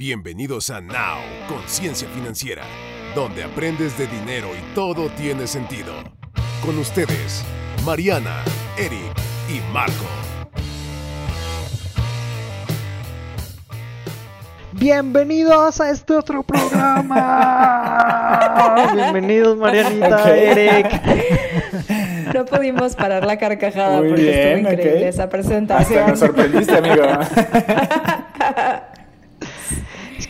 Bienvenidos a Now, Conciencia Financiera, donde aprendes de dinero y todo tiene sentido. Con ustedes, Mariana, Eric y Marco. Bienvenidos a este otro programa. Bienvenidos Marianita, Eric. No pudimos parar la carcajada Muy porque bien, estuvo increíble esa Hasta presentación. nos sorprendiste, amigo.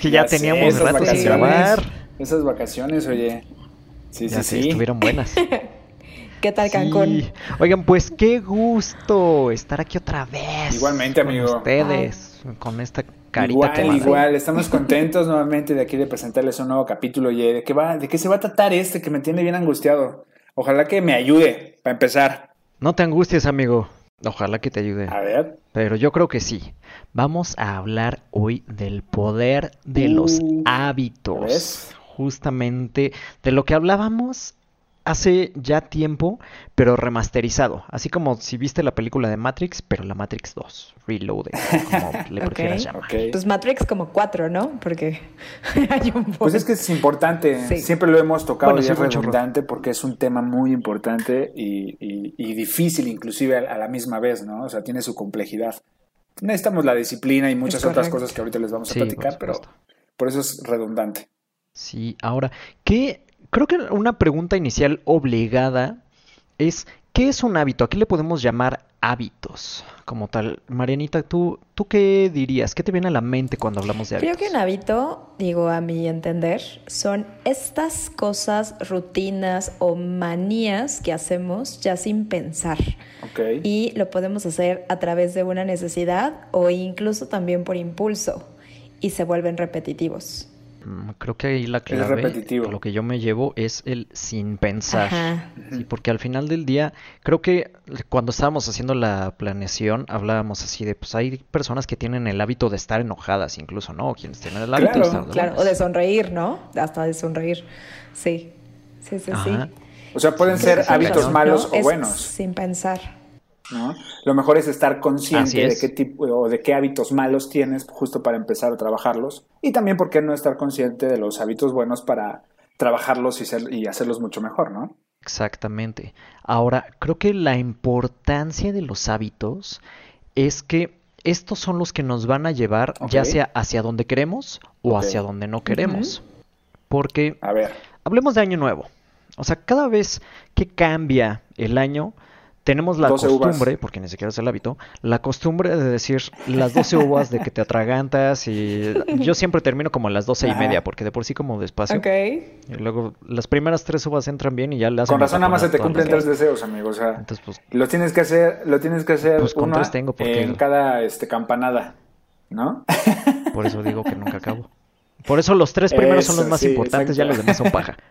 Que ya, sé, teníamos esas rato sin vacaciones. grabar. Esas vacaciones, oye. Sí, Ya sí, sé, sí. estuvieron buenas. ¿Qué tal Cancún? Sí. Oigan, pues qué gusto estar aquí otra vez. Igualmente, con amigo. ustedes, con esta carita Igual, quemada. igual. Estamos contentos nuevamente de aquí de presentarles un nuevo capítulo. Oye, ¿de qué, va, ¿de qué se va a tratar este que me tiene bien angustiado? Ojalá que me ayude para empezar. No te angusties, amigo. Ojalá que te ayude. A ver. Pero yo creo que sí. Vamos a hablar hoy del poder de los Uh, hábitos. ¿ves? Justamente de lo que hablábamos hace ya tiempo, pero remasterizado. Así como si viste la película de Matrix, pero la Matrix 2, Reloaded, como le prefieras llamar. Ok. Pues Matrix como cuatro, ¿no? Porque hay un Pues es que es importante, Sí. siempre lo hemos tocado Bueno, y es redundante porque es un tema muy importante y, y- y difícil inclusive a, a la misma vez, ¿no? O sea, tiene su complejidad. Necesitamos la disciplina y muchas otras cosas que ahorita les vamos a Sí, por platicar, pero por eso es redundante. Sí, ahora, ¿qué? Creo que una pregunta inicial obligada es, ¿qué es un hábito? ¿A qué le podemos llamar hábitos como tal? Marianita, ¿tú, ¿tú qué dirías? ¿Qué te viene a la mente cuando hablamos de Creo hábitos? que un hábito, digo a mi entender, son estas cosas, rutinas o manías que hacemos ya sin pensar. Y lo podemos hacer a través de una necesidad o incluso también por impulso y se vuelven repetitivos. Mm, Creo que ahí la clave, lo que yo me llevo es el sin pensar. Sí, porque al final del día, creo que cuando estábamos haciendo la planeación, hablábamos así de, pues hay personas que tienen el hábito de estar enojadas incluso, ¿no? O quienes tienen el hábito de estar de Claro, o de sonreír, ¿no? Hasta de sonreír. Sí, sí, sí, sí. O sea, pueden Sí, ser hábitos malos ¿no? o Es buenos, Sin pensar. ¿No? Lo mejor es estar consciente de qué tipo o de qué hábitos malos tienes justo para empezar a trabajarlos y también por qué no estar consciente de los hábitos buenos para trabajarlos y, ser- y hacerlos mucho mejor, ¿no? Exactamente. Ahora, creo que la importancia de los hábitos es que estos son los que nos van a llevar ya sea hacia donde queremos o hacia donde no queremos. Porque A ver. hablemos de año nuevo. O sea, cada vez que cambia el año, tenemos la 12 uvas. costumbre, porque ni siquiera es el hábito, la costumbre de decir las 12 uvas de que te atragantas y yo siempre termino como a las 12 y media, porque de por sí como despacio. Ok. Y luego las primeras tres uvas entran bien y ya las Con razón nada más se te cumplen tres deseos, amigo. O sea, Entonces, pues, lo tienes que hacer, lo tienes que hacer Pues con una tres tengo, porque- en cada este, campanada, ¿no? por eso digo que nunca acabo. Por eso los tres primeros son los Eso, más sí, importantes, ya exacto. los demás son paja.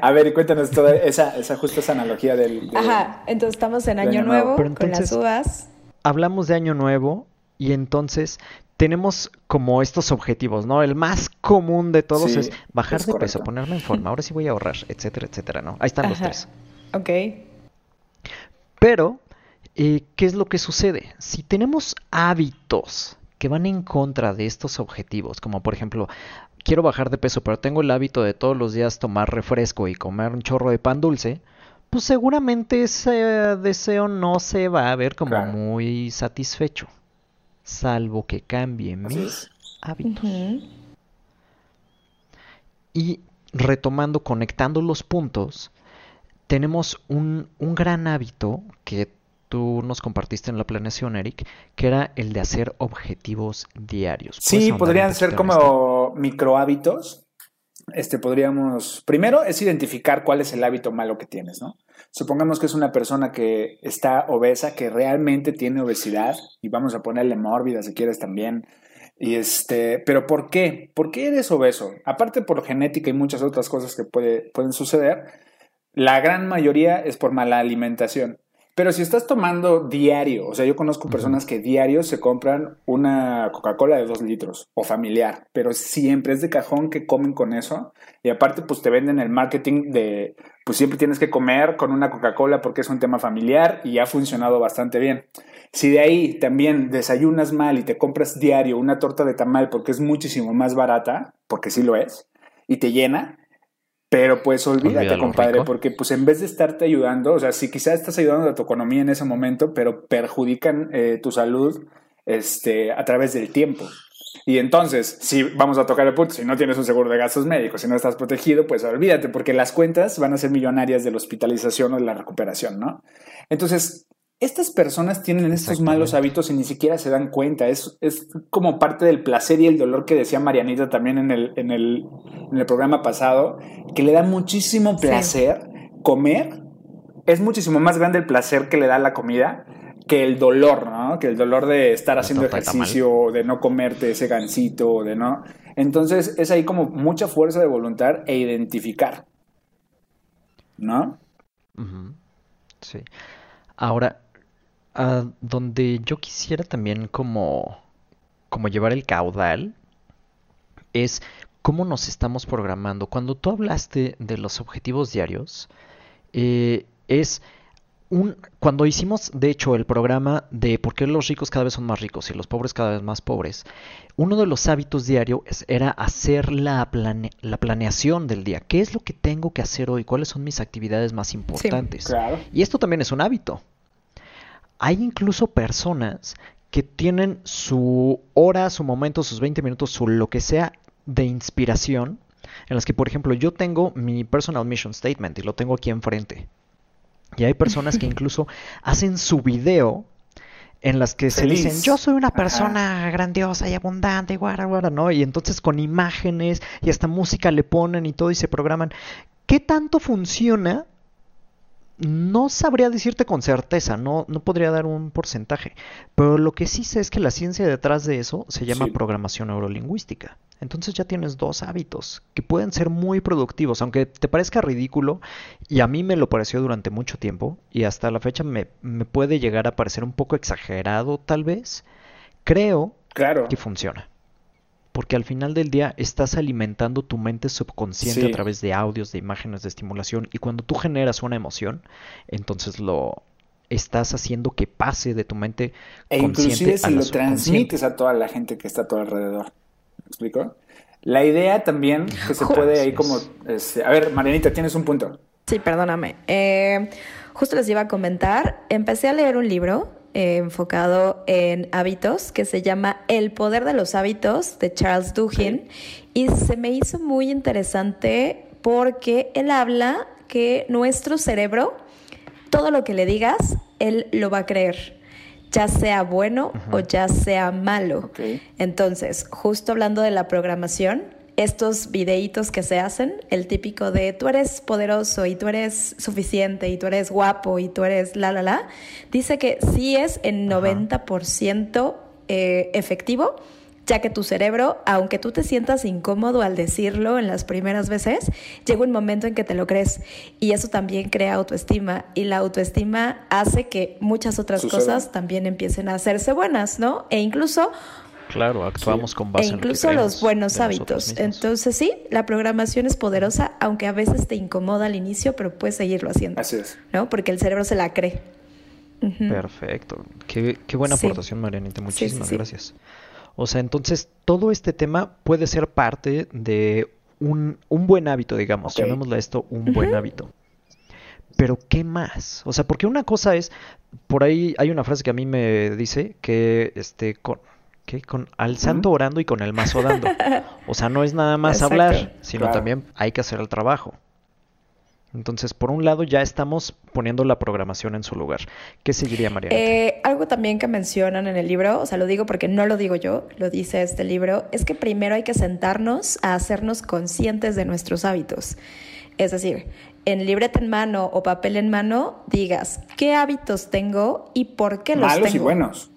A ver, y cuéntanos toda esa, esa justo esa analogía del... Ajá, entonces estamos en Año Año Nuevo. Con las uvas. Hablamos de año nuevo y entonces tenemos como estos objetivos, ¿no? El más común de todos Sí, es bajar es de peso, ponerme en forma, ahora sí voy a ahorrar, etcétera, etcétera, ¿no? Ahí están los Ajá. tres. Ok. Pero, eh, ¿qué es lo que sucede? Si tenemos hábitos que van en contra de estos objetivos, como por ejemplo, quiero bajar de peso, pero tengo el hábito de todos los días tomar refresco y comer un chorro de pan dulce, pues seguramente ese deseo no se va a ver como Claro. muy satisfecho, salvo que cambie mis hábitos. Y retomando, conectando los puntos, tenemos un, un gran hábito que tú nos compartiste en la planeación, Eric, que era el de hacer objetivos diarios. ¿Puedes Sí, podrían ser en esto? Micro hábitos. Este podríamos. Primero es identificar cuál es el hábito malo que tienes, ¿no? Supongamos que es una persona que está obesa, que realmente tiene obesidad, y vamos a ponerle mórbida si quieres también. Y este, pero ¿por qué? ¿Por qué eres obeso? Aparte por genética y muchas otras cosas que puede- pueden suceder, la gran mayoría es por mala alimentación. Pero si estás tomando diario, o sea, yo conozco personas que diario se compran una Coca-Cola de dos litros o familiar, pero siempre es de cajón que comen con eso. Y aparte, pues te venden el marketing de, pues siempre tienes que comer con una Coca-Cola porque es un tema familiar y ha funcionado bastante bien. Si de ahí también desayunas mal y te compras diario una torta de tamal porque es muchísimo más barata, porque sí lo es, y te llena, pero pues olvídate, compadre, porque pues en vez de estarte ayudando, o sea, si quizás estás ayudando a tu economía en ese momento, pero perjudican eh, tu salud este, a través del tiempo. Y entonces, si vamos a tocar el punto, si no tienes un seguro de gastos médicos, si no estás protegido, pues olvídate, porque las cuentas van a ser millonarias de la hospitalización o de la recuperación, ¿no? Entonces, estas personas tienen estos malos hábitos y ni siquiera se dan cuenta. Es, es, como parte del placer y el dolor que decía Marianita también en el, en el, en el programa pasado, que le da muchísimo placer comer. Es muchísimo más grande el placer que le da la comida que el dolor, ¿no? Que el dolor de estar haciendo ejercicio, de no comerte ese gansito, de no. Entonces es ahí como mucha fuerza de voluntad e identificar, ¿no? Sí. Ahora, donde yo quisiera también como, como llevar el caudal es cómo nos estamos programando. Cuando tú hablaste de los objetivos diarios, eh, es un, cuando hicimos, de hecho, el programa de por qué los ricos cada vez son más ricos y los pobres cada vez más pobres, uno de los hábitos diarios era hacer la, la planeación del día. ¿Qué es lo que tengo que hacer hoy? ¿Cuáles son mis actividades más importantes? Y esto también es un hábito. Hay incluso personas que tienen su hora, su momento, sus 20 minutos, su lo que sea de inspiración, en las que, por ejemplo, yo tengo mi personal mission statement y lo tengo aquí enfrente. Y hay personas que incluso hacen su video en las que se dicen, yo soy una persona grandiosa y abundante y guara, guara, ¿no? Y entonces con imágenes y hasta música le ponen y todo y se programan. ¿Qué tanto funciona no sabría decirte con certeza, no, no podría dar un porcentaje, pero lo que sí sé es que la ciencia detrás de eso se llama programación neurolingüística. Entonces ya tienes dos hábitos que pueden ser muy productivos, aunque te parezca ridículo, y a mí me lo pareció durante mucho tiempo, y hasta la fecha me, me puede llegar a parecer un poco exagerado tal vez, creo que funciona porque al final del día estás alimentando tu mente subconsciente a través de audios, de imágenes, de estimulación, y cuando tú generas una emoción, entonces lo estás haciendo que pase de tu mente e inclusive si lo transmites a toda la gente que está a tu alrededor. ¿Me explico? La idea también que se puede ahí como... Este, a ver, Marianita, tienes un punto. Sí, perdóname. Eh, justo les iba a comentar, empecé a leer un libro eh, enfocado en hábitos que se llama El poder de los hábitos de Charles Duhigg. Y se me hizo muy interesante porque él habla que nuestro cerebro, todo lo que le digas, él lo va a creer ya sea bueno o ya sea malo. Entonces, justo hablando de la programación, estos videitos que se hacen, el típico de tú eres poderoso y tú eres suficiente y tú eres guapo y tú eres la, la, la, dice que sí es en 90% eh, efectivo, ya que tu cerebro, aunque tú te sientas incómodo al decirlo en las primeras veces, llega un momento en que te lo crees. Y eso también crea autoestima. Y la autoestima hace que muchas otras cosas también empiecen a hacerse buenas, ¿no? E incluso Claro, actuamos con base e incluso en los buenos hábitos. Entonces sí, la programación es poderosa, aunque a veces te incomoda al inicio, pero puedes seguirlo haciendo. Así es. ¿No? Porque el cerebro se la cree. Perfecto. Qué, buena aportación, Marianita. Muchísimas gracias. O sea, entonces todo este tema puede ser parte de un, buen hábito, digamos. Llamémosle esto un buen hábito. Pero ¿qué más? O sea, porque una cosa es, por ahí hay una frase que a mí me dice que este con ¿Qué? Con al santo orando y con el mazo dando. O sea, no es nada más hablar, sino también hay que hacer el trabajo. Entonces, por un lado, ya estamos poniendo la programación en su lugar. ¿Qué seguiría, María? Eh, algo también que mencionan en el libro, o sea, lo digo porque no lo digo yo, lo dice este libro, es que primero hay que sentarnos a hacernos conscientes de nuestros hábitos. Es decir, en libreta en mano o papel en mano, digas qué hábitos tengo y por qué los tengo. Malos y buenos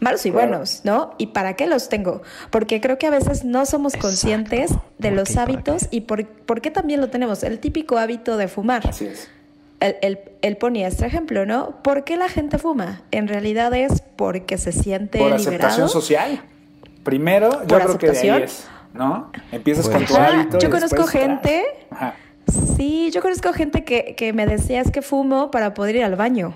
malos y buenos, ¿no? ¿Y para qué los tengo? Porque creo que a veces no somos conscientes de los hábitos y por, qué también lo tenemos. El típico hábito de fumar. Así es. él, ponía este ejemplo, ¿no? ¿Por qué la gente fuma? En realidad es porque se siente Por aceptación social. Primero, yo creo que de ahí es, ¿no? Empiezas con tu hábito. Yo conozco gente... Sí, yo conozco gente que, que me decía es que fumo para poder ir al baño.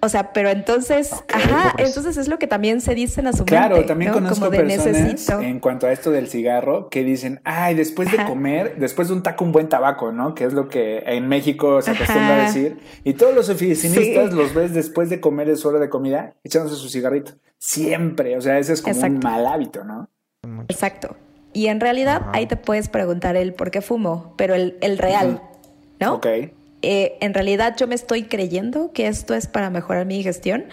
O sea, pero entonces, ajá, entonces es lo que también se dice en la Claro, también conozco personas en cuanto a esto del cigarro que dicen, ay, después de comer, después de un taco, un buen tabaco, ¿no? Que es lo que en México se acostumbra a decir. Y todos los oficinistas los ves después de comer, es hora de comida, echándose su cigarrito. Siempre, o sea, ese es como un mal hábito, ¿no? Exacto. Y en realidad ahí te puedes preguntar el por qué fumo, pero el, el real, ¿no? Ok. Eh, en realidad yo me estoy creyendo que esto es para mejorar mi digestión,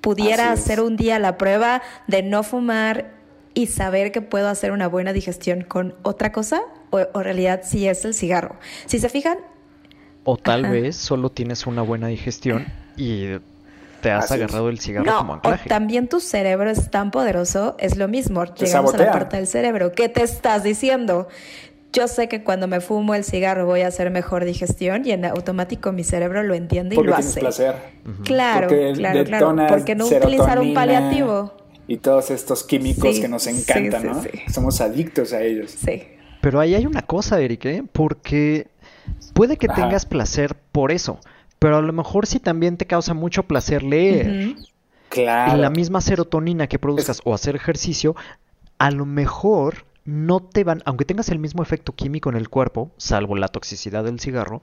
pudiera hacer un día la prueba de no fumar y saber que puedo hacer una buena digestión con otra cosa, o, en realidad si es el cigarro. Si se fijan... O tal vez solo tienes una buena digestión y te has agarrado el cigarro como anclaje. O también tu cerebro es tan poderoso, es lo mismo. Llegamos a la parte del cerebro. ¿Qué te estás diciendo? Yo sé que cuando me fumo el cigarro voy a hacer mejor digestión y en automático mi cerebro lo entiende y lo hace. placer. Claro, claro, claro. Porque no utilizar un paliativo. Y todos estos químicos que nos encantan, ¿no? Somos adictos a ellos. Sí. Pero ahí hay una cosa, Eric, ¿eh? porque puede que tengas placer por eso, pero a lo mejor si también te causa mucho placer leer. Claro. Y la misma serotonina que produzcas o hacer ejercicio, a lo mejor no te van, aunque tengas el mismo efecto químico en el cuerpo, salvo la toxicidad del cigarro,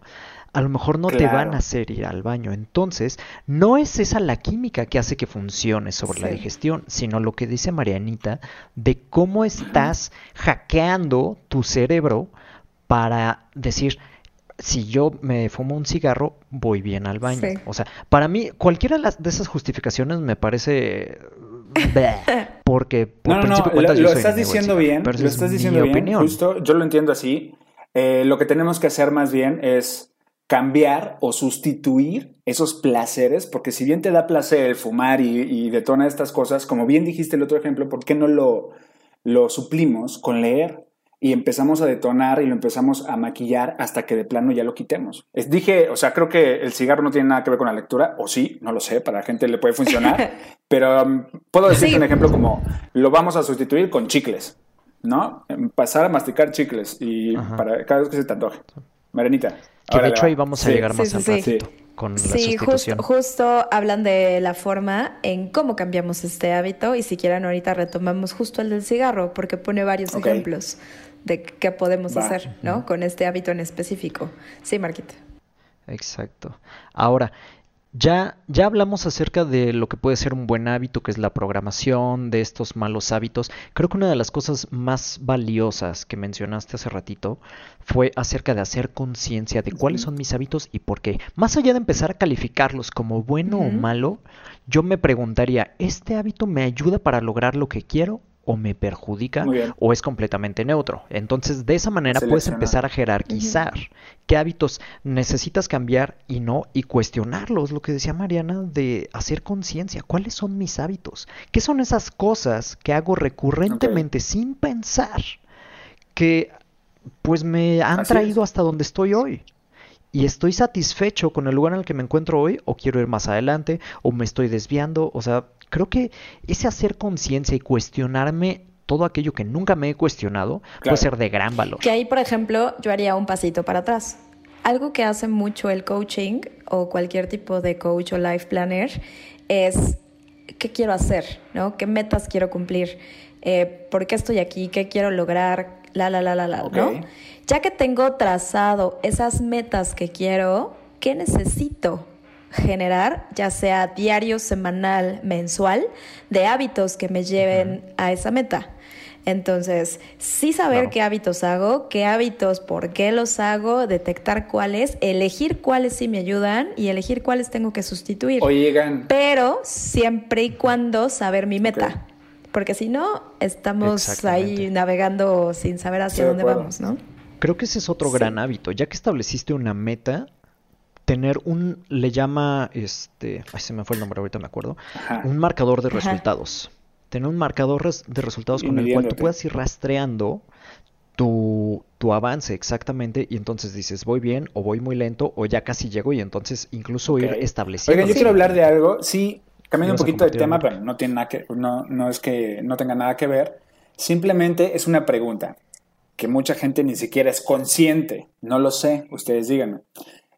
a lo mejor no te van a hacer ir al baño. Entonces, no es esa la química que hace que funcione sobre la digestión, sino lo que dice Marianita de cómo estás hackeando tu cerebro para decir, si yo me fumo un cigarro, voy bien al baño. O sea, para mí, cualquiera de esas justificaciones me parece porque por no, no, lo, estás diciendo bien, lo estás diciendo bien, justo, yo lo entiendo así. Eh, lo que tenemos que hacer más bien es cambiar o sustituir esos placeres, porque si bien te da placer el fumar y, y detona estas cosas, como bien dijiste el otro ejemplo, ¿por qué no lo, lo suplimos con leer? y empezamos a detonar y lo empezamos a maquillar hasta que de plano ya lo quitemos. dije, o sea, creo que el cigarro no tiene nada que ver con la lectura, o sí, no lo sé, para la gente le puede funcionar, pero um, puedo decirte un ejemplo como lo vamos a sustituir con chicles, ¿no? Pasar a masticar chicles y para cada vez que se te antoje. Marenita. Que de hecho ahí vamos a llegar más sí, al con sí, justo hablan de la forma en cómo cambiamos este hábito y si quieren ahorita retomamos justo el del cigarro porque pone varios ejemplos de qué podemos hacer, ¿no? Con este hábito en específico. Sí, Marquita. Exacto. Ahora, ya, ya hablamos acerca de lo que puede ser un buen hábito, que es la programación de estos malos hábitos. Creo que una de las cosas más valiosas que mencionaste hace ratito fue acerca de hacer conciencia de cuáles son mis hábitos y por qué. Más allá de empezar a calificarlos como bueno o malo, yo me preguntaría, ¿este hábito me ayuda para lograr lo que quiero o me perjudica o es completamente neutro. Entonces, de esa manera puedes empezar a jerarquizar qué hábitos necesitas cambiar y no, y cuestionarlos, lo que decía Mariana, de hacer conciencia, cuáles son mis hábitos, qué son esas cosas que hago recurrentemente sin pensar que pues me han traído hasta donde estoy hoy y estoy satisfecho con el lugar en el que me encuentro hoy o quiero ir más adelante o me estoy desviando, o sea, creo que ese hacer conciencia y cuestionarme todo aquello que nunca me he cuestionado puede ser de gran valor. Que ahí, por ejemplo, yo haría un pasito para atrás. Algo que hace mucho el coaching o cualquier tipo de coach o life planner es qué quiero hacer, ¿no? ¿Qué metas quiero cumplir? Eh, ¿Por qué estoy aquí? ¿Qué quiero lograr? La, la, la, la, la, ¿no? Ya que tengo trazado esas metas que quiero, ¿qué necesito? Generar, ya sea diario, semanal, mensual, de hábitos que me lleven a esa meta. Entonces, sí saber qué hábitos hago, qué hábitos, por qué los hago, detectar cuáles, elegir cuáles sí me ayudan y elegir cuáles tengo que sustituir. O llegan. Pero siempre y cuando saber mi meta. Porque si no, estamos ahí navegando sin saber hacia dónde vamos, ¿no? Creo que ese es otro gran hábito. Ya que estableciste una meta, tener un, le llama, este, ay, se me fue el nombre, ahorita me acuerdo, un marcador de resultados. Tener un marcador de resultados con el cual tú puedas ir rastreando tu, tu avance exactamente y entonces dices voy bien o voy muy lento o ya casi llego y entonces incluso ir estableciendo. Oigan, yo quiero hablar de algo, sí, cambiando un poquito de tema, pero no tiene nada que, no, no es que no tenga nada que ver, simplemente es una pregunta que mucha gente ni siquiera es consciente, no lo sé, ustedes díganme.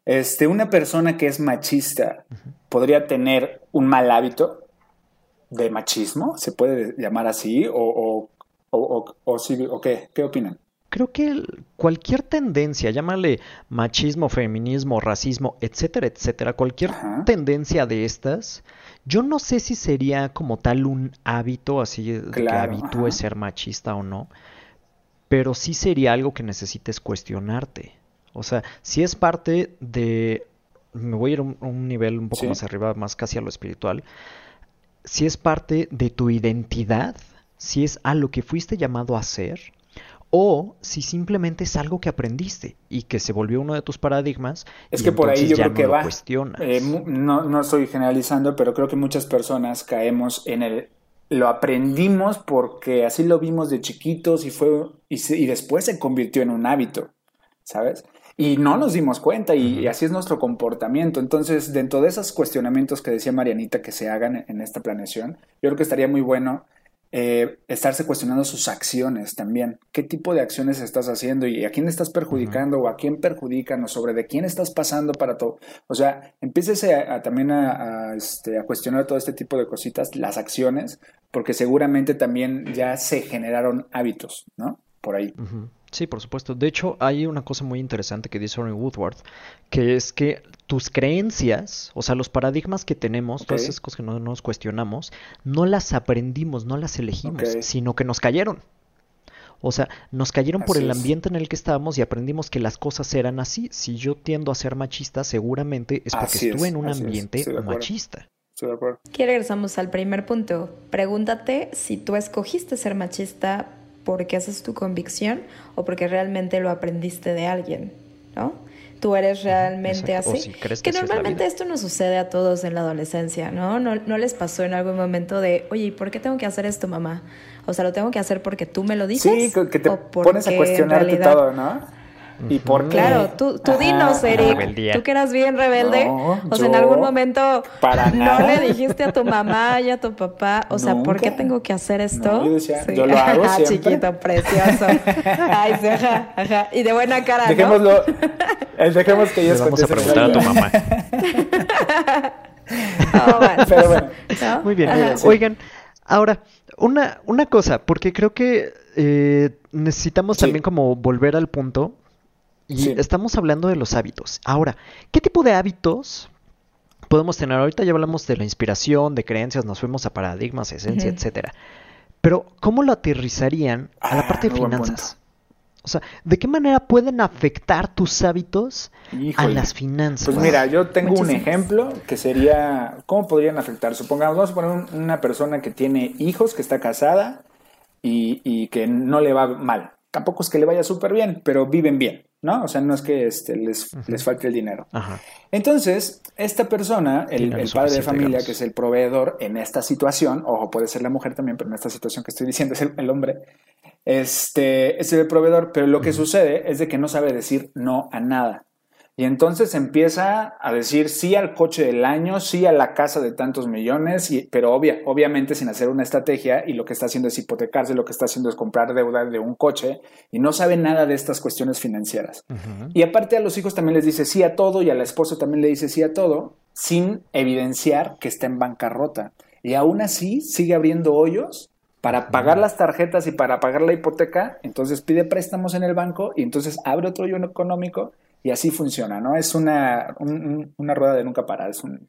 Este, una persona que es machista podría tener un mal hábito de machismo, se puede llamar así, o, o, o, o, qué, qué opinan? creo que cualquier tendencia, llámale machismo, feminismo, racismo, etcétera, etcétera, cualquier tendencia de estas, yo no sé si sería como tal un hábito, así que habitúe ser machista o no, pero sí sería algo que necesites cuestionarte. O sea, si es parte de, me voy a ir a un, nivel un poco más arriba, más casi a lo espiritual, si es parte de tu identidad, si es a lo que fuiste llamado a ser, o si simplemente es algo que aprendiste y que se volvió uno de tus paradigmas. Es que por ahí yo creo que va. Eh, no, no estoy generalizando, pero creo que muchas personas caemos en el lo aprendimos porque así lo vimos de chiquitos y fue y, después se convirtió en un hábito, ¿sabes? Y no nos dimos cuenta y, así es nuestro comportamiento. Entonces, dentro de esos cuestionamientos que decía Marianita que se hagan en esta planeación, yo creo que estaría muy bueno eh, estarse cuestionando sus acciones también. ¿Qué tipo de acciones estás haciendo y a quién estás perjudicando o a quién perjudican o sobre de quién estás pasando para todo? O sea, empieces a, también este, a, cuestionar todo este tipo de cositas, las acciones, porque seguramente también ya se generaron hábitos, ¿no? Por ahí. Sí, por supuesto. De hecho, hay una cosa muy interesante que dice Ronnie Woodward, que es que tus creencias, o sea, los paradigmas que tenemos, todas esas cosas que no nos cuestionamos, no las aprendimos, no las elegimos, sino que nos cayeron. O sea, nos cayeron por el ambiente en el que estábamos y aprendimos que las cosas eran así. Si yo tiendo a ser machista, seguramente es porque estuve en un ambiente machista. Aquí regresamos al primer punto. Pregúntate si tú escogiste ser machista porque haces tu convicción o porque realmente lo aprendiste de alguien, ¿no? Tú eres realmente así. que, normalmente esto nos sucede a todos en la adolescencia, ¿no? ¿no? ¿no? les pasó en algún momento de, oye, ¿y por qué tengo que hacer esto, mamá? O sea, ¿lo tengo que hacer porque tú me lo dices? Sí, que te pones a cuestionarte todo, ¿no? ¿Y por qué? Claro, tú, tú dinos, Eric. Tú que eras bien rebelde. o sea, en algún momento no le dijiste a tu mamá y a tu papá, o sea, ¿por qué tengo que hacer esto? yo, decía, yo lo hago siempre. Chiquito, precioso. Ay, sí, ajá, ajá. Y de buena cara, Dejémoslo, eh, dejemos que ellos Vamos a preguntar a tu mamá. oh, Pero bueno. Muy bien. Oigan, ahora, una, una cosa, porque creo que eh, necesitamos también como volver al punto y estamos hablando de los hábitos. Ahora, ¿qué tipo de hábitos podemos tener? Ahorita ya hablamos de la inspiración, de creencias, nos fuimos a paradigmas, esencia, etcétera. Pero, ¿cómo lo aterrizarían a la ah, parte de finanzas? O sea, ¿de qué manera pueden afectar tus hábitos a las finanzas? Pues mira, yo tengo un ejemplo que sería, ¿cómo podrían afectar? Supongamos, vamos a poner una persona que tiene hijos, que está casada y, y que no le va mal. Tampoco es que le vaya súper bien, pero viven bien. ¿No? O sea, no es que este, les, les falte el dinero. Entonces, esta persona, el, padre de familia, que es el proveedor en esta situación, ojo, puede ser la mujer también, pero en esta situación que estoy diciendo es el, hombre, este, es el proveedor, pero lo que sucede es de que no sabe decir no a nada. Y entonces empieza a decir sí al coche del año, sí a la casa de tantos millones, pero obvia, obviamente sin hacer una estrategia y lo que está haciendo es hipotecarse, lo que está haciendo es comprar deuda de un coche y no sabe nada de estas cuestiones financieras. Y aparte a los hijos también les dice sí a todo y a la esposa también le dice sí a todo sin evidenciar que está en bancarrota. Y aún así sigue abriendo hoyos para pagar las tarjetas y para pagar la hipoteca, entonces pide préstamos en el banco y entonces abre otro hoyo económico y así funciona, ¿no? Es una, una rueda de nunca parar, es un,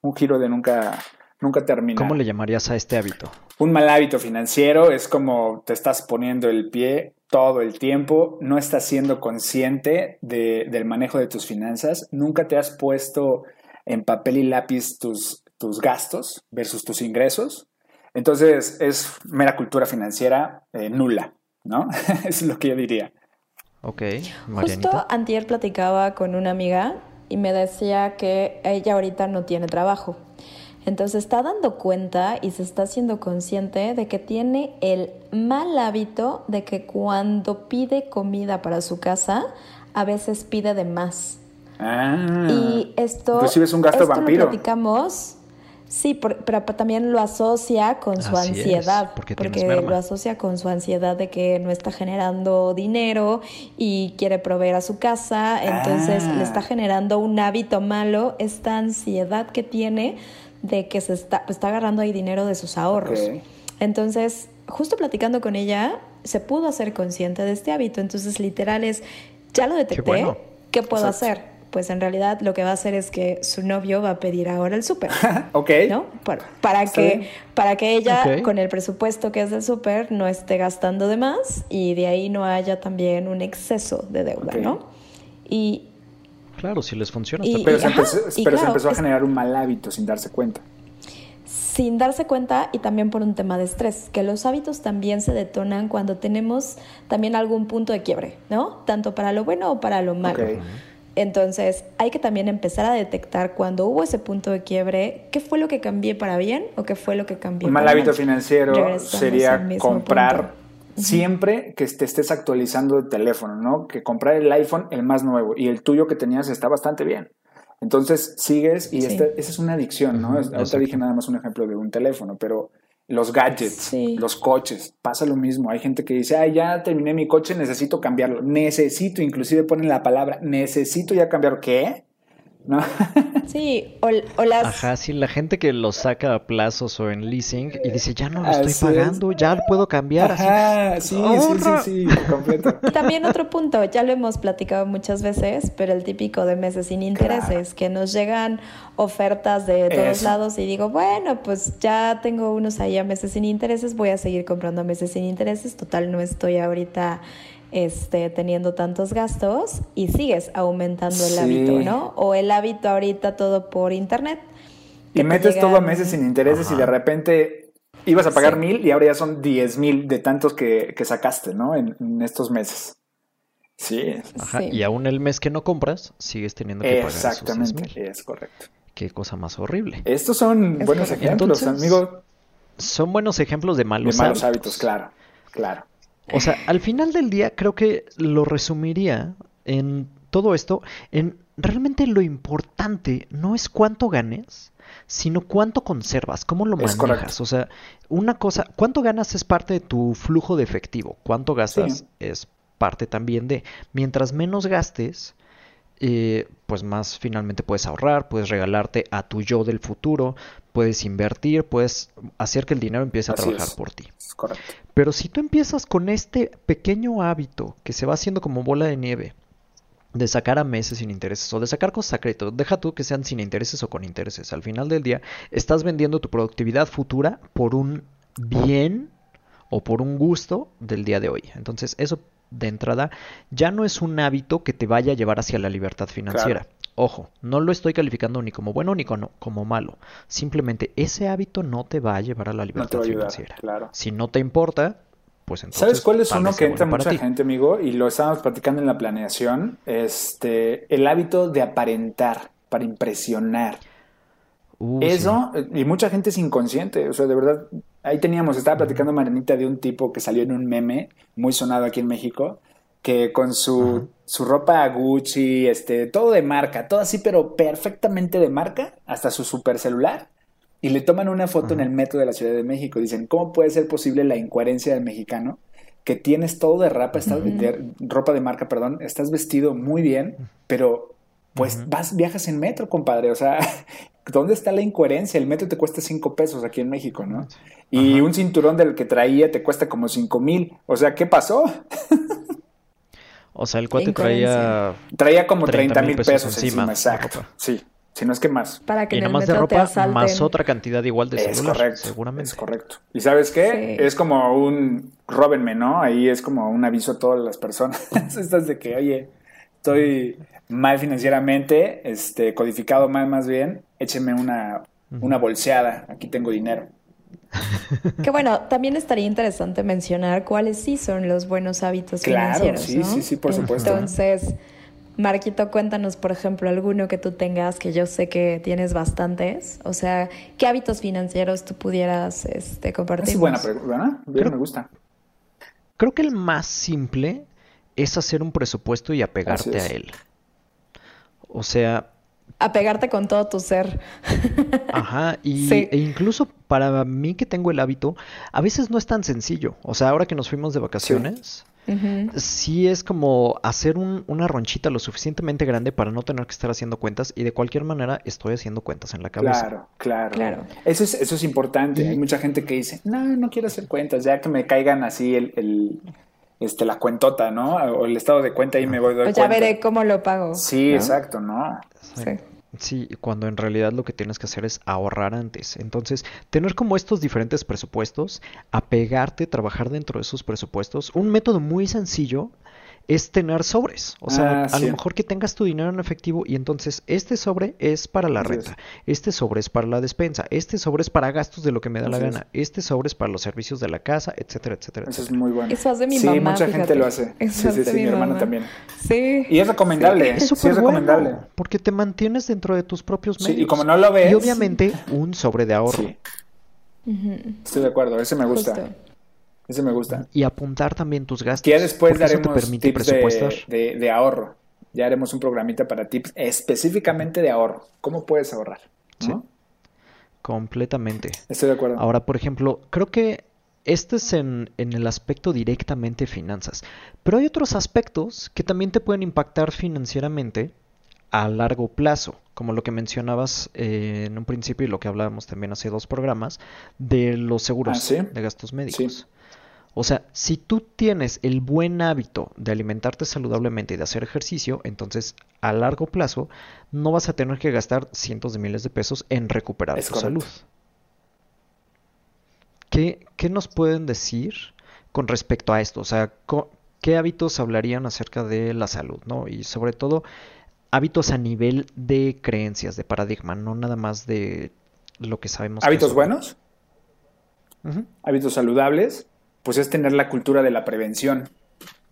un giro de nunca, nunca terminar. ¿Cómo le llamarías a este hábito? Un mal hábito financiero es como te estás poniendo el pie todo el tiempo, no estás siendo consciente de, del manejo de tus finanzas, nunca te has puesto en papel y lápiz tus, tus gastos versus tus ingresos. Entonces es mera cultura financiera eh, nula, ¿no? es lo que yo diría. Ok, Justo antier platicaba con una amiga y me decía que ella ahorita no tiene trabajo. Entonces está dando cuenta y se está haciendo consciente de que tiene el mal hábito de que cuando pide comida para su casa, a veces pide de más. Ah. Y esto, Inclusive es un gasto esto vampiro. lo platicamos. Sí, por- pero también lo asocia con su Así es, ansiedad, porque lo asocia con su ansiedad de que no está generando dinero y quiere proveer a su casa, entonces Ah. le está generando un hábito malo, esta ansiedad que tiene de que se está, está agarrando ahí dinero de sus ahorros. Entonces, justo platicando con ella, se pudo hacer consciente de este hábito. Entonces, literal es, ya lo detecté, bueno. ¿qué puedo Exacto. hacer? Pues en realidad lo que va a hacer es que su novio va a pedir ahora el súper. ok. ¿no? Para, para bien. que, para que ella, con el presupuesto que es del súper, no esté gastando de más y de ahí no haya también un exceso de deuda, Ok. ¿no? Y Claro, si les funciona, Y- Pero, se ajá, empezó, y pero se claro, empezó a es- generar un mal hábito sin darse cuenta. sin darse cuenta y también por un tema de estrés, que los hábitos también se detonan cuando tenemos también algún punto de quiebre, ¿no? Tanto para lo bueno o para lo malo. Ok. Entonces, hay que también empezar a detectar cuando hubo ese punto de quiebre, qué fue lo que cambié para bien o qué fue lo que cambié Un mal para hábito mal. financiero Regresamos sería comprar punto. siempre que te estés actualizando el teléfono, ¿no? Que comprar el iPhone el más nuevo y el tuyo que tenías está bastante bien. Entonces sigues y Sí. esta- esa es una adicción, ¿no? Ahorita dije nada más un ejemplo de un teléfono, pero los gadgets, Sí. los coches, pasa lo mismo. Hay gente que dice, ay, ya terminé mi coche, necesito cambiarlo. Necesito, inclusive ponen la palabra, necesito ya cambiarlo. ¿Qué? ¿No? Sí, o, o las... Ajá, sí, la gente que lo saca a plazos o en leasing y dice, ya no lo Así estoy es. pagando, ya lo puedo cambiar. así. Ajá, sí, sí, sí, sí, completo. Y también otro punto, ya lo hemos platicado muchas veces, pero el típico de meses sin intereses, que nos llegan ofertas de todos Eso. lados y digo, bueno, pues ya tengo unos ahí a meses sin intereses, voy a seguir comprando a meses sin intereses, total no estoy ahorita este, teniendo tantos gastos y sigues aumentando el Sí. hábito, ¿no? O el hábito ahorita todo por internet. Y metes todo a meses sin intereses y de repente ibas a pagar Sí. mil y ahora ya son diez mil de tantos que, que sacaste, ¿no? En, en estos meses. Sí, Ajá, Sí. y aún el mes que no compras, sigues teniendo que pagar esos exactamente, 6,000. es correcto. Qué cosa más horrible. Estos son Es buenos correcto. ejemplos, Entonces, amigo, Son buenos ejemplos de de malos, malos hábitos, claro, claro. O sea, al final del día creo que lo resumiría en todo esto, en realmente lo importante no es cuánto ganes, sino cuánto conservas, cómo lo Es manejas. correcto. O sea, una cosa, cuánto ganas es parte de tu flujo de efectivo, cuánto gastas Sí. es parte también de, mientras menos gastes, eh, pues más finalmente puedes ahorrar, puedes regalarte a tu yo del futuro, puedes invertir, puedes hacer que el dinero empiece a Así trabajar es. por ti. Es correcto. Pero si tú empiezas con este pequeño hábito que se va haciendo como bola de nieve, de sacar a meses sin intereses o de sacar cosas a crédito, deja tú que sean sin intereses o con intereses. Al final del día estás vendiendo tu productividad futura por un bien o por un gusto del día de hoy. Entonces eso de entrada ya no es un hábito que te vaya a llevar hacia la libertad financiera. Ojo, no lo estoy calificando ni como bueno ni como, como malo. Simplemente ese hábito no te va a llevar a la libertad va a ayudar, financiera. claro. Si no te importa, pues entonces. ¿Sabes cuál es uno que entra mucha ti. gente, amigo? Y lo estábamos platicando en la planeación. Este, el hábito de aparentar para impresionar. Uh. Eso, eh, y mucha gente es inconsciente, o sea, de verdad, ahí teníamos, estaba platicando Marianita de un tipo que salió en un meme muy sonado aquí en México, que con su, su ropa Gucci, este, todo de marca, todo así, pero perfectamente de marca, hasta su super celular, y le toman una foto en el metro de la Ciudad de México. Dicen, ¿cómo puede ser posible la incoherencia del mexicano? Que tienes todo de ropa, estás, de ropa de marca, perdón, estás vestido muy bien, pero pues vas, viajas en metro, compadre. O sea, ¿dónde está la incoherencia? El metro te cuesta cinco pesos aquí en México, ¿no? Y Ajá. un cinturón del que traía te cuesta como cinco mil. O sea, ¿qué pasó? O sea, el cuate traía. Traía como 30 30 mil pesos pesos, encima exacto. Sí, si no es que más. Para que Y nomás de ropa, más otra cantidad igual de Es celular. correcto. Seguramente. Es correcto. ¿Y sabes qué? Sí. Es como un róbenme, ¿no? Ahí es como un aviso a todas las personas. Estas de que, oye, estoy mal financieramente, este, codificado mal más bien, écheme una, una bolseada, aquí tengo dinero. Que bueno, también estaría interesante mencionar cuáles sí son los buenos hábitos Claro, financieros. sí, ¿no? sí, sí, por supuesto. Entonces, Marquito, cuéntanos, por ejemplo, alguno que tú tengas, que yo sé que tienes bastantes. O sea, ¿qué hábitos financieros tú pudieras este, compartir? Es buena pregunta, Bien, me gusta. Creo que el más simple es hacer un presupuesto y apegarte a él. O sea... Apegarte con todo tu ser. Ajá, y, e incluso para mí que tengo el hábito, a veces no es tan sencillo. O sea, ahora que nos fuimos de vacaciones... Sí es como hacer una ronchita lo suficientemente grande para no tener que estar haciendo cuentas y de cualquier manera estoy haciendo cuentas en la cabeza. Claro, claro. claro. Eso, es, eso es importante. Hay mucha gente que dice, no, no quiero hacer cuentas, ya que me caigan así el, este, la cuentota, ¿no? O el estado de cuenta y me voy a dar Ya veré cómo lo pago. Sí, exacto, ¿no? Sí. Sí, cuando en realidad lo que tienes que hacer es ahorrar antes. Entonces, tener como estos diferentes presupuestos, apegarte, trabajar dentro de esos presupuestos. Un método muy sencillo es tener sobres. O sea, ah, a lo mejor que tengas tu dinero en efectivo y entonces este sobre es para la renta, este sobre es para la despensa, este sobre es para gastos de lo que me da la gana, este sobre es para los servicios de la casa, etcétera, etcétera. Eso es muy bueno. Eso hace mi mamá. Sí, mucha gente lo hace. Eso sí, sí, sí, mi, hermana también. Sí. Y es recomendable. es súper es recomendable. porque te mantienes dentro de tus propios medios. Sí, y como no lo ves. Y obviamente un sobre de ahorro. Sí. Estoy de acuerdo, ese me gusta. Ese me gusta. Y apuntar también tus gastos. Que ya después daremos tips de, de, ahorro. Ya haremos un programita para tips específicamente de ahorro. ¿Cómo puedes ahorrar? Sí. Completamente. Estoy de acuerdo. Ahora, por ejemplo, creo que este es en, en, el aspecto directamente finanzas. Pero hay otros aspectos que también te pueden impactar financieramente a largo plazo, como lo que mencionabas eh, en un principio y lo que hablábamos también hace dos programas, de los seguros ah, de gastos médicos. O sea, si tú tienes el buen hábito de alimentarte saludablemente y de hacer ejercicio, entonces a largo plazo no vas a tener que gastar cientos de miles de pesos en recuperar tu salud. ¿Qué, ¿Qué, nos pueden decir con respecto a esto? O sea, ¿qué hábitos hablarían acerca de la salud? ¿no? Y sobre todo, hábitos a nivel de creencias, de paradigma, no nada más de lo que sabemos. ¿Hábitos buenos? ¿Hábitos saludables? Pues es tener la cultura de la prevención,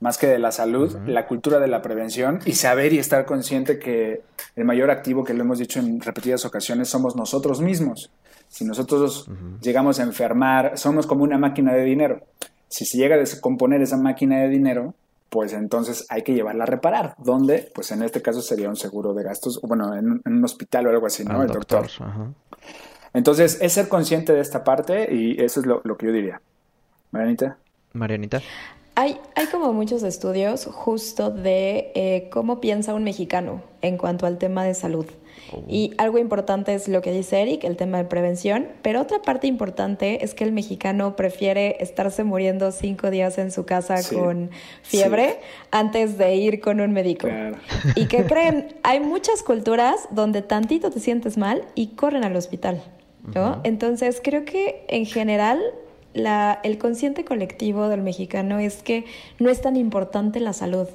más que de la salud, la cultura de la prevención y saber y estar consciente que el mayor activo, que lo hemos dicho en repetidas ocasiones, somos nosotros mismos. Si nosotros llegamos a enfermar, somos como una máquina de dinero. Si se llega a descomponer esa máquina de dinero, pues entonces hay que llevarla a reparar. ¿Dónde? Pues en este caso sería un seguro de gastos, bueno, en, un hospital o algo así, ¿no? el doctor. Entonces, es ser consciente de esta parte y eso es lo que yo diría. Marianita. Marianita. Hay, hay como muchos estudios justo de eh, cómo piensa un mexicano en cuanto al tema de salud. Oh. Y algo importante es lo que dice Eric, el tema de prevención, pero otra parte importante es que el mexicano prefiere estarse muriendo cinco días en su casa con fiebre antes de ir con un médico. Y que creen, hay muchas culturas donde tantito te sientes mal y corren al hospital. ¿no? Entonces creo que en general la, el consciente colectivo del mexicano es que no es tan importante la salud.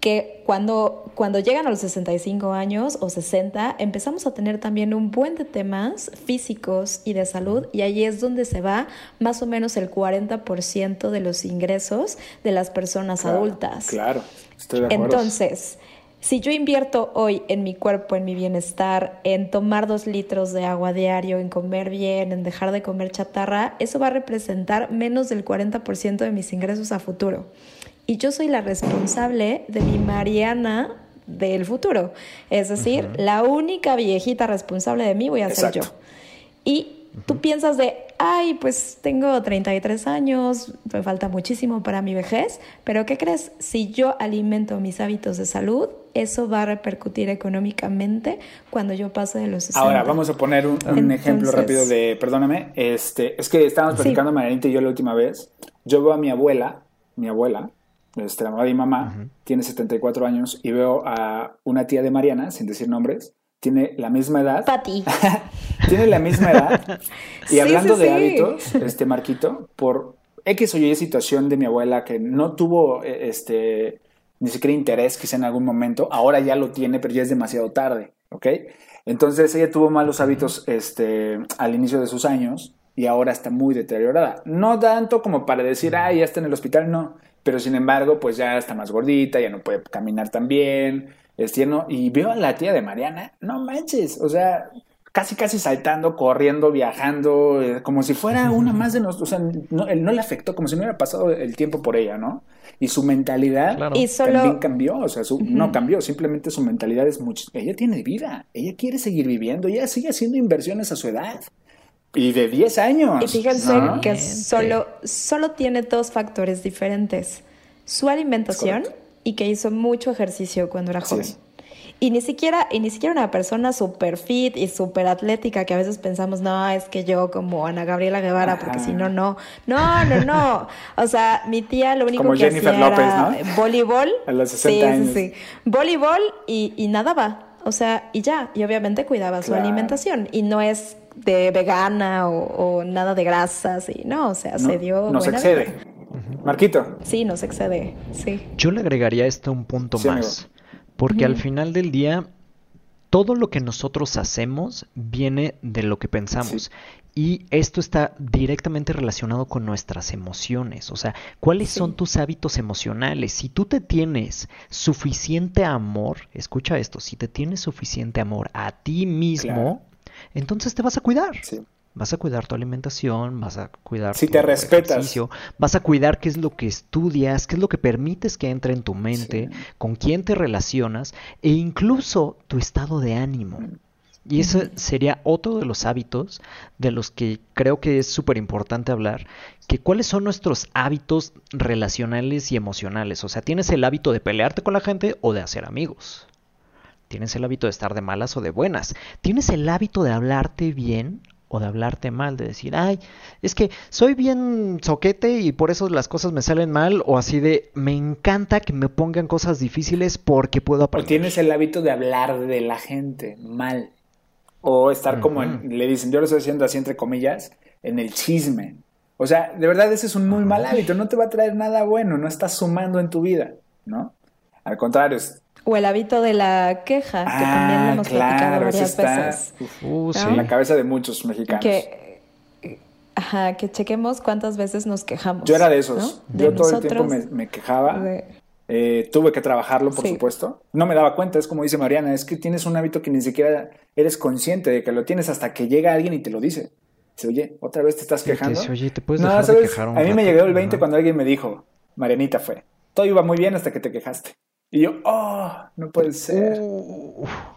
Que cuando, cuando llegan a los 65 años o 60, empezamos a tener también un buen de temas físicos y de salud, y ahí es donde se va más o menos el 40% de los ingresos de las personas adultas. Claro, estoy de acuerdo. Entonces, si yo invierto hoy en mi cuerpo, en mi bienestar, en tomar dos litros de agua diario, en comer bien, en dejar de comer chatarra, eso va a representar menos del 40% de mis ingresos a futuro. Y yo soy la responsable de mi Mariana del futuro. Es decir, la única viejita responsable de mí voy a ser yo. Y tú piensas de, ay, pues tengo 33 años, me falta muchísimo para mi vejez, pero ¿qué crees? Si yo alimento mis hábitos de salud, eso va a repercutir económicamente cuando yo pase de los 60. Ahora, vamos a poner un, ejemplo rápido de, perdóname, este, es que estábamos platicando Marianita y yo la última vez, yo veo a mi abuela, mi abuela, este, la mamá de mi mamá, tiene 74 años, y veo a una tía de Mariana, sin decir nombres, tiene la misma edad. Pati. tiene la misma edad. Y hablando de hábitos, este Marquito, por X o Y situación de mi abuela que no tuvo e, este ni siquiera interés quizá en algún momento, ahora ya lo tiene, pero ya es demasiado tarde, ¿ok? Entonces ella tuvo malos hábitos este, al inicio de sus años y ahora está muy deteriorada. No tanto como para decir, ah, ya está en el hospital, no. Pero sin embargo, pues ya está más gordita, ya no puede caminar tan bien, es tierno. Y veo a la tía de Mariana, no manches, o sea, casi casi saltando, corriendo, viajando, eh, como si fuera una más de nosotros. O sea, no, él no le afectó, como si no hubiera pasado el tiempo por ella, ¿no? Y su mentalidad también cambió, o sea, su, no cambió, simplemente su mentalidad es mucho. Ella tiene vida, ella quiere seguir viviendo, ella sigue haciendo inversiones a su edad. Y de 10 años. Y fíjense que solo, solo tiene dos factores diferentes. Su alimentación y que hizo mucho ejercicio cuando era joven. Y ni siquiera, y ni siquiera una persona súper fit y súper atlética que a veces pensamos, no, es que yo como Ana Gabriela Guevara, porque si no, no. No, no, no. O sea, mi tía lo único que hacía era voleibol. A los 60 sí, Sí, sí. Voleibol y, y nadaba. O sea, y ya. Y obviamente cuidaba su alimentación. Y no es de vegana o, nada de grasas. Y no, o sea, se dio. No se excede. Marquito. Sí, no se excede. Sí. Yo le agregaría esto un punto más. Porque al final del día, todo lo que nosotros hacemos viene de lo que pensamos. Y esto está directamente relacionado con nuestras emociones. O sea, ¿cuáles son tus hábitos emocionales? Si tú te tienes suficiente amor, escucha esto, si te tienes suficiente amor a ti mismo, entonces te vas a cuidar. Vas a cuidar tu alimentación, vas a cuidar si tu te respetas. vas a cuidar qué es lo que estudias, qué es lo que permites que entre en tu mente, con quién te relacionas e incluso tu estado de ánimo. Y ese sería otro de los hábitos de los que creo que es súper importante hablar, que cuáles son nuestros hábitos relacionales y emocionales. O sea, ¿tienes el hábito de pelearte con la gente o de hacer amigos? ¿Tienes el hábito de estar de malas o de buenas? ¿Tienes el hábito de hablarte bien o de hablarte mal, de decir, ay, es que soy bien soquete y por eso las cosas me salen mal, o así de, me encanta que me pongan cosas difíciles porque puedo aprender. O tienes el hábito de hablar de la gente mal, o estar como le dicen, yo lo estoy haciendo así entre comillas, en el chisme. O sea, de verdad ese es un muy mal hábito, no te va a traer nada bueno, no estás sumando en tu vida, ¿no? Al contrario, es o el hábito de la queja, que también lo hemos platicado varias veces. Uh, En la cabeza de muchos mexicanos. Que, ajá, que chequemos cuántas veces nos quejamos. Yo era de esos. Yo todo el tiempo me, quejaba. Eh, tuve que trabajarlo, por supuesto. No me daba cuenta, es como dice Mariana, es que tienes un hábito que ni siquiera eres consciente de que lo tienes hasta que llega alguien y te lo dice. Dice, oye, otra vez te estás quejando. oye, ¿te puedes dejar de quejar un A mí me llegó el 20 cuando alguien me dijo, Marianita fue, todo iba muy bien hasta que te quejaste. Y yo, oh, no puede ser.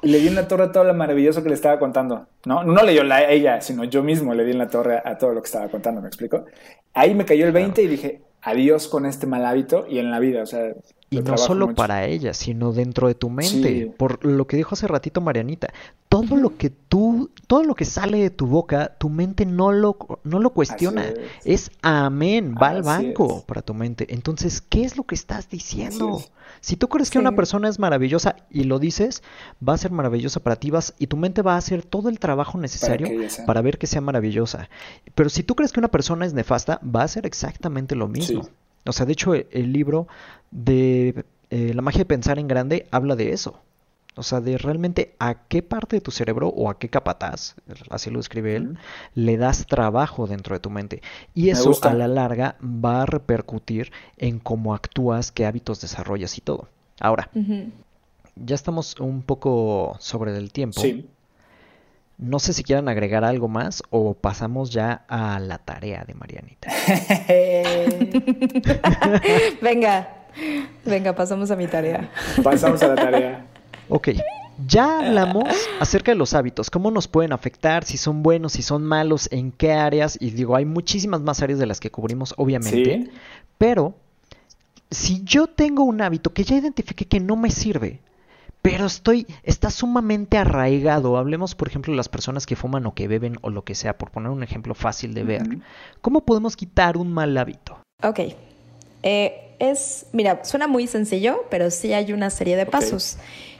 Y le di en la torre a todo lo maravilloso que le estaba contando. No, no le dio la, ella, sino yo mismo le di en la torre a todo lo que estaba contando, ¿me explico? Ahí me cayó el 20 y dije, adiós con este mal hábito y en la vida, o sea, y no solo para ella, sino dentro de tu mente. Por lo que dijo hace ratito Marianita, todo lo que tú, todo lo que sale de tu boca, tu mente no lo, no lo cuestiona. Es. amén, va al banco para tu mente. Entonces, ¿qué es lo que estás diciendo? Si tú crees que una persona es maravillosa y lo dices, va a ser maravillosa para ti vas, y tu mente va a hacer todo el trabajo necesario para, ver que sea maravillosa. Pero si tú crees que una persona es nefasta, va a ser exactamente lo mismo. O sea, de hecho, el libro de eh, La magia de pensar en grande habla de eso. O sea, de realmente a qué parte de tu cerebro o a qué capataz, así lo escribe él, le das trabajo dentro de tu mente. Y eso a la larga va a repercutir en cómo actúas, qué hábitos desarrollas y todo. Ahora, ya estamos un poco sobre el tiempo. Sí. No sé si quieran agregar algo más o pasamos ya a la tarea de Marianita. venga, venga, pasamos a mi tarea. Pasamos a la tarea. Ok, ya hablamos acerca de los hábitos, cómo nos pueden afectar, si son buenos, si son malos, en qué áreas, y digo, hay muchísimas más áreas de las que cubrimos, obviamente, pero si yo tengo un hábito que ya identifique que no me sirve, pero estoy, está sumamente arraigado. Hablemos, por ejemplo, de las personas que fuman o que beben o lo que sea, por poner un ejemplo fácil de ver. ¿Cómo podemos quitar un mal hábito? Ok. Eh, es, mira, suena muy sencillo, pero sí hay una serie de pasos.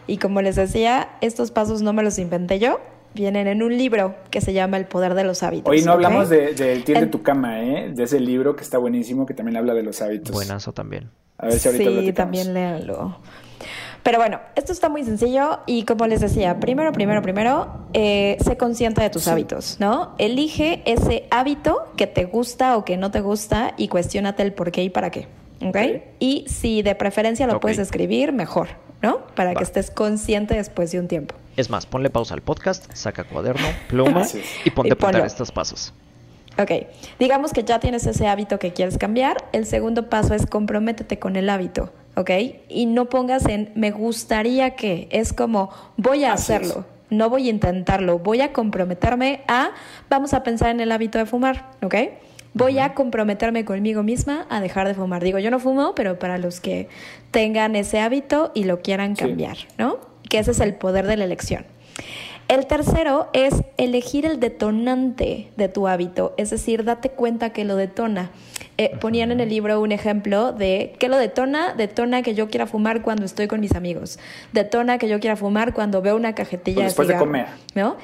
Y como les decía, estos pasos no me los inventé yo, vienen en un libro que se llama El Poder de los Hábitos. Hoy no hablamos del de, Tiende tu cama, ¿eh? De ese libro que está buenísimo, que también habla de los hábitos. Buenazo también. A ver si ahorita Sí, también léanlo. Pero bueno, esto está muy sencillo y como les decía, primero, primero, primero, eh, sé consciente de tus hábitos, ¿no? Elige ese hábito que te gusta o que no te gusta y cuestionate el por qué y para qué, ¿ok? Y si de preferencia lo puedes escribir, mejor, ¿no? Para Va. que estés consciente después de un tiempo. Es más, ponle pausa al podcast, saca cuaderno, pluma y ponte a apuntar estos pasos. Ok, digamos que ya tienes ese hábito que quieres cambiar. El segundo paso es comprométete con el hábito, ¿ok? Y no pongas en me gustaría que, es como voy a Así es. hacerlo, no voy a intentarlo, voy a comprometerme a, vamos a pensar en el hábito de fumar, ¿ok? Voy a comprometerme conmigo misma a dejar de fumar. Digo, yo no fumo, pero para los que tengan ese hábito y lo quieran Sí. cambiar, ¿no? Que ese es el poder de la elección. El tercero es elegir el detonante de tu hábito, es decir, date cuenta que lo detona. Eh, ponían en el libro un ejemplo de qué lo detona, detona que yo quiera fumar cuando estoy con mis amigos, detona que yo quiera fumar cuando veo una cajetilla O después de cigarro, comer. ¿no?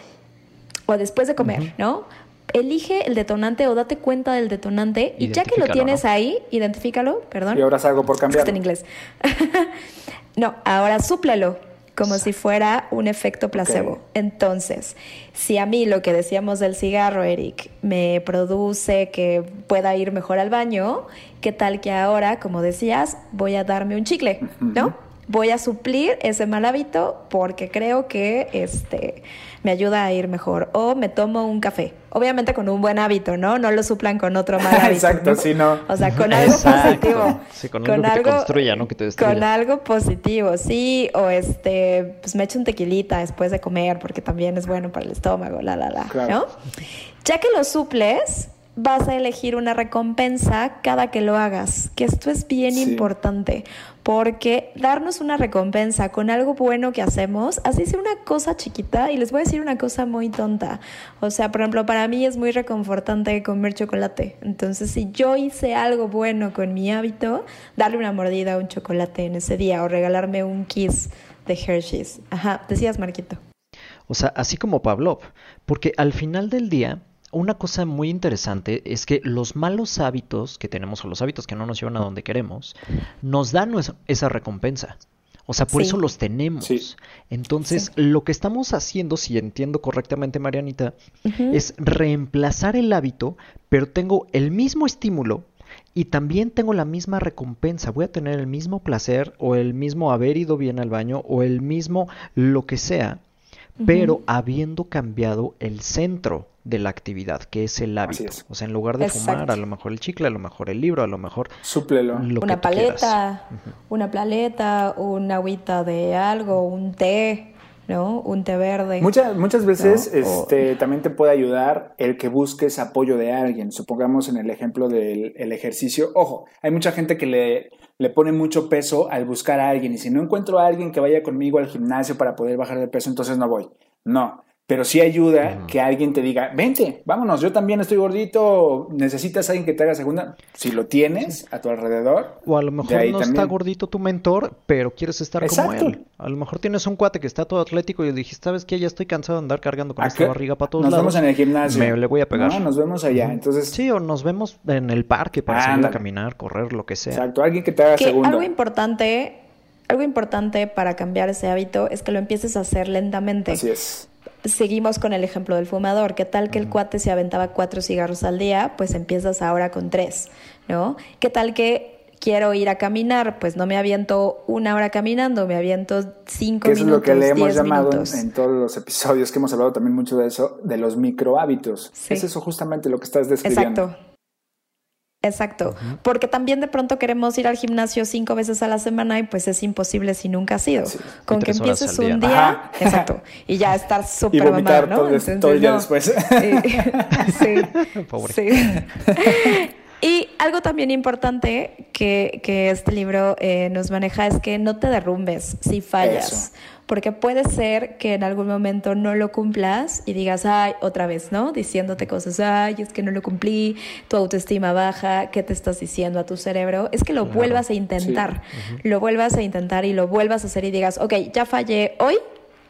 O después de comer, ¿no? Elige el detonante o date cuenta del detonante y ya que lo tienes ¿no? ahí, identifícalo, perdón. Y ahora salgo por cambiar. Está en inglés. no, ahora súplelo como si fuera un efecto placebo. Entonces, si a mí lo que decíamos del cigarro, Eric, me produce que pueda ir mejor al baño, ¿qué tal que ahora, como decías, voy a darme un chicle, ¿no? Voy a suplir ese mal hábito porque creo que este me ayuda a ir mejor. O me tomo un café. Obviamente con un buen hábito, ¿no? No lo suplan con otro mal hábito. Exacto, ¿no? sí, no. O sea, con algo Exacto. positivo. Sí, con algo que te construya, no que te destruya. Con algo positivo, sí. O este, pues me echo un tequilita después de comer porque también es bueno para el estómago, la, la, la, Claro. ¿no? Ya que lo suples, vas a elegir una recompensa cada que lo hagas, que esto es bien Sí. importante, porque darnos una recompensa con algo bueno que hacemos, así sea una cosa chiquita, y les voy a decir una cosa muy tonta, o sea, por ejemplo, para mí es muy reconfortante comer chocolate, entonces si yo hice algo bueno con mi hábito, darle una mordida a un chocolate en ese día o regalarme un kiss de Hershey's. Ajá, decías Marquito. O sea, así como Pavlov. Porque al final del día, una cosa muy interesante es que los malos hábitos que tenemos o los hábitos que no nos llevan a donde queremos, nos dan esa recompensa. O sea, por Sí. eso los tenemos. Sí. Entonces, lo que estamos haciendo, si entiendo correctamente, Marianita, es reemplazar el hábito, pero tengo el mismo estímulo y también tengo la misma recompensa. Voy a tener el mismo placer o el mismo haber ido bien al baño o el mismo lo que sea, pero habiendo cambiado el centro de la actividad, que es el Así hábito. es. O sea, en lugar de fumar, a lo mejor el chicle, a lo mejor el libro, a lo mejor Súplelo. lo que una paleta, una paleta, una agüita de algo, un té, ¿no? Un té verde. Muchas, muchas veces ¿no? O- este, también te puede ayudar el que busques apoyo de alguien. Supongamos en el ejemplo del el ejercicio. Ojo, hay mucha gente que le, le pone mucho peso al buscar a alguien. Y si no encuentro a alguien que vaya conmigo al gimnasio para poder bajar de peso, entonces no voy. No. Pero sí ayuda que alguien te diga, vente, vámonos, yo también estoy gordito, necesitas a alguien que te haga segunda. Si lo tienes a tu alrededor. O a lo mejor no está gordito tu mentor, pero quieres estar Exacto. como él. A lo mejor tienes un cuate que está todo atlético y dijiste, ¿sabes qué? Ya estoy cansado de andar cargando con ¿A esta qué? barriga para todos Nos lados. vemos en el gimnasio. Me le voy a pegar. No, nos vemos allá. Entonces, Sí, o nos vemos en el parque para salir a Ándale. caminar, correr, lo que sea. exacto, alguien que te haga que segunda. algo importante, algo importante para cambiar ese hábito es que lo empieces a hacer lentamente. Así es. Seguimos con el ejemplo del fumador. ¿Qué tal que el cuate se aventaba cuatro cigarros al día? Pues empiezas ahora con tres, ¿no? ¿Qué tal que quiero ir a caminar? Pues no me aviento una hora caminando, me aviento cinco Que eso es minutos, lo que le hemos llamado en, minutos. en todos los episodios que hemos hablado también mucho de eso, de los micro hábitos. Sí. Es eso justamente lo que estás describiendo. Exacto. Exacto, porque también de pronto queremos ir al gimnasio cinco veces a la semana y pues es imposible si nunca has ido. Sí. Con que empieces día. un día, Ajá. exacto, y ya estar súper mamado, ¿no? todo, el- todo el día no. después. Sí, sí, Pobre. sí. Y algo también importante que, que este libro eh, nos maneja es que no te derrumbes si fallas. Eso. Porque puede ser que en algún momento no lo cumplas y digas, ay, otra vez, ¿no? Diciéndote cosas, ay, es que no lo cumplí, tu autoestima baja, ¿qué te estás diciendo a tu cerebro? Es que lo Claro. vuelvas a intentar, lo vuelvas a intentar y lo vuelvas a hacer y digas, ok, ya fallé hoy,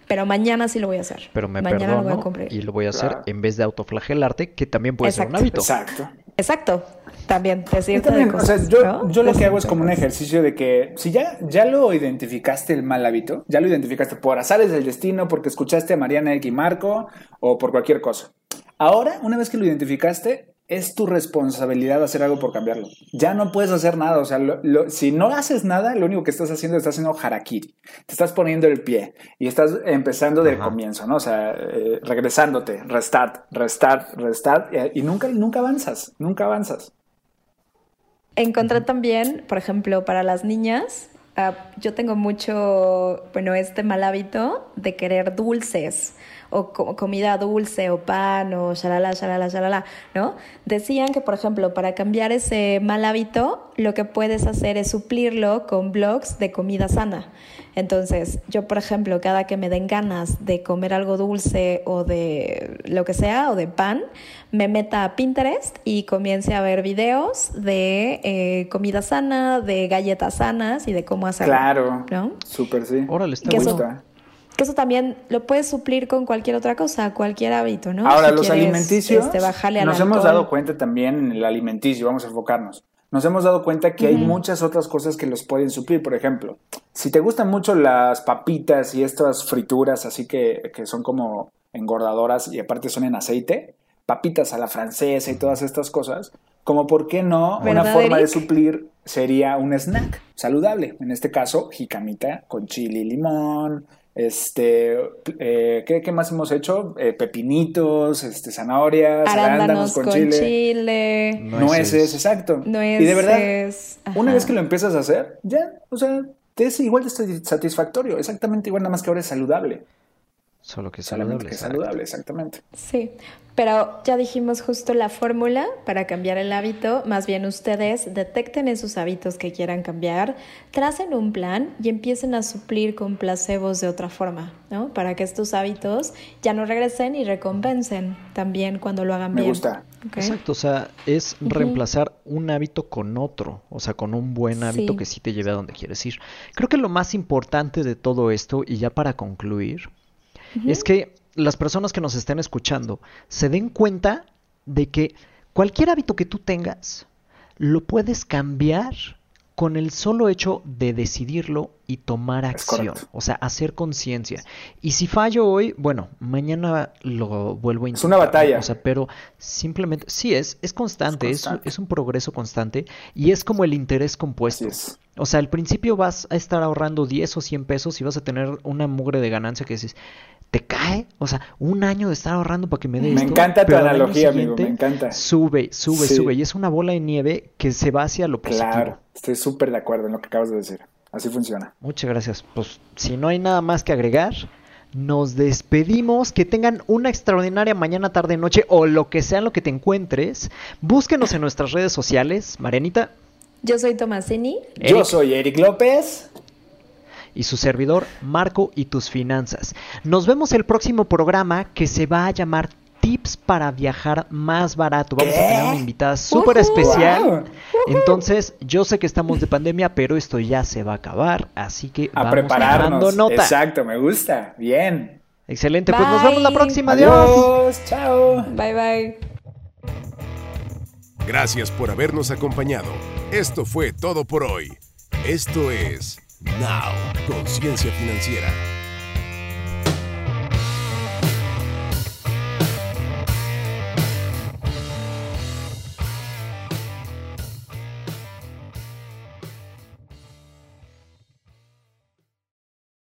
pero mañana sí lo voy a hacer. Pero me mañana lo voy a perdono cumplir. y lo voy a hacer Claro. en vez de autoflagelarte, que también puede ser un hábito. Exacto. Exacto. También decirte también, de o sea, cosas, yo, ¿no? yo lo que hago es como un cosas. ejercicio de que si ya, ya lo identificaste el mal hábito, ya lo identificaste por azares del destino, porque escuchaste a Mariana X y Marco o por cualquier cosa. Ahora, una vez que lo identificaste, es tu responsabilidad hacer algo por cambiarlo. Ya no puedes hacer nada. O sea, lo- lo- si no haces nada, lo único que estás haciendo, estás haciendo harakiri. Te estás poniendo el pie y estás empezando del Ajá. comienzo, ¿no? O sea, eh, regresándote, restart, restart, restart, y, y nunca, nunca avanzas, nunca avanzas. Encontré también, por ejemplo, para las niñas, ah, yo tengo mucho, bueno, este mal hábito de querer dulces o co- comida dulce o pan o shalala, shalala, shalala, ¿no? Decían que, por ejemplo, para cambiar ese mal hábito, lo que puedes hacer es suplirlo con blogs de comida sana. Entonces, yo, por ejemplo, cada que me den ganas de comer algo dulce o de lo que sea, o de pan, me meta a Pinterest y comience a ver videos de eh, comida sana, de galletas sanas y de cómo hacerlo. Claro, ¿no? súper sí. Órale, está Que eso-. Que eso también lo puedes suplir con cualquier otra cosa, cualquier hábito, ¿no? Ahora, Si los quieres, alimenticios, este, bajarle nos hemos dado cuenta también en el alimenticio, vamos a enfocarnos. Nos hemos dado cuenta que hay muchas otras cosas que los pueden suplir. Por ejemplo, si te gustan mucho las papitas y estas frituras así que, que son como engordadoras y aparte son en aceite, papitas a la francesa y todas estas cosas, como por qué no, una ¿Verdad, forma de suplir sería un snack saludable. En este caso, jicamita con chile y limón, este, eh, ¿qué, qué más hemos hecho? Eh, pepinitos, este, zanahorias, Arándanos con, con chile, chile, nueces, exacto. nueces. Y de verdad, una vez que lo empiezas a hacer, ya, o sea, te es igual de sati- satisfactorio, exactamente igual, nada más que ahora es saludable. Solo que Solamente saludable. que saludable, exactamente. Sí, pero ya dijimos justo la fórmula para cambiar el hábito. Más bien ustedes detecten esos hábitos que quieran cambiar, tracen un plan y empiecen a suplir con placebos de otra forma, ¿no? Para que estos hábitos ya no regresen y recompensen también cuando lo hagan Me bien. gusta. ¿ok? Exacto, o sea, es reemplazar un hábito con otro, o sea, con un buen hábito Sí. que sí te lleve a donde quieres ir. Creo que lo más importante de todo esto, y ya para concluir, es que las personas que nos estén escuchando se den cuenta de que cualquier hábito que tú tengas lo puedes cambiar con el solo hecho de decidirlo y tomar Es acción, o sea, hacer conciencia. Y si fallo hoy, bueno, mañana lo vuelvo a Es intentar. una ¿no? batalla. O sea, pero simplemente, sí, es, es constante, es, constante. es un progreso constante y es como el interés compuesto. Es. O sea, al principio vas a estar ahorrando 10 o 100 pesos y vas a tener una mugre de ganancia que dices, ¿te cae? O sea, un año de estar ahorrando para que me dé Me esto, encanta tu analogía, amigo, me encanta. Sube, sube, Sí. sube. Y es una bola de nieve que se va hacia lo positivo. Claro, estoy súper de acuerdo en lo que acabas de decir. Así funciona. Muchas gracias. Pues si no hay nada más que agregar, nos despedimos. Que tengan una extraordinaria mañana, tarde, noche o lo que sea en lo que te encuentres. Búsquenos en nuestras redes sociales, Marianita Yo soy Tomasini. Yo soy Eric López. Y su servidor Marco y tus finanzas. Nos vemos el próximo programa que se va a llamar Tips para viajar más barato. Vamos a tener una invitada súper especial. Wow. Entonces, yo sé que estamos de pandemia, pero esto ya se va a acabar, así que A vamos prepararnos. tomando nota. Exacto, me gusta. Bien. Excelente, pues nos vemos la próxima. Adiós. Adiós. Chao. Bye bye. Gracias por habernos acompañado. Esto fue todo por hoy. Esto es Now, Conciencia Financiera.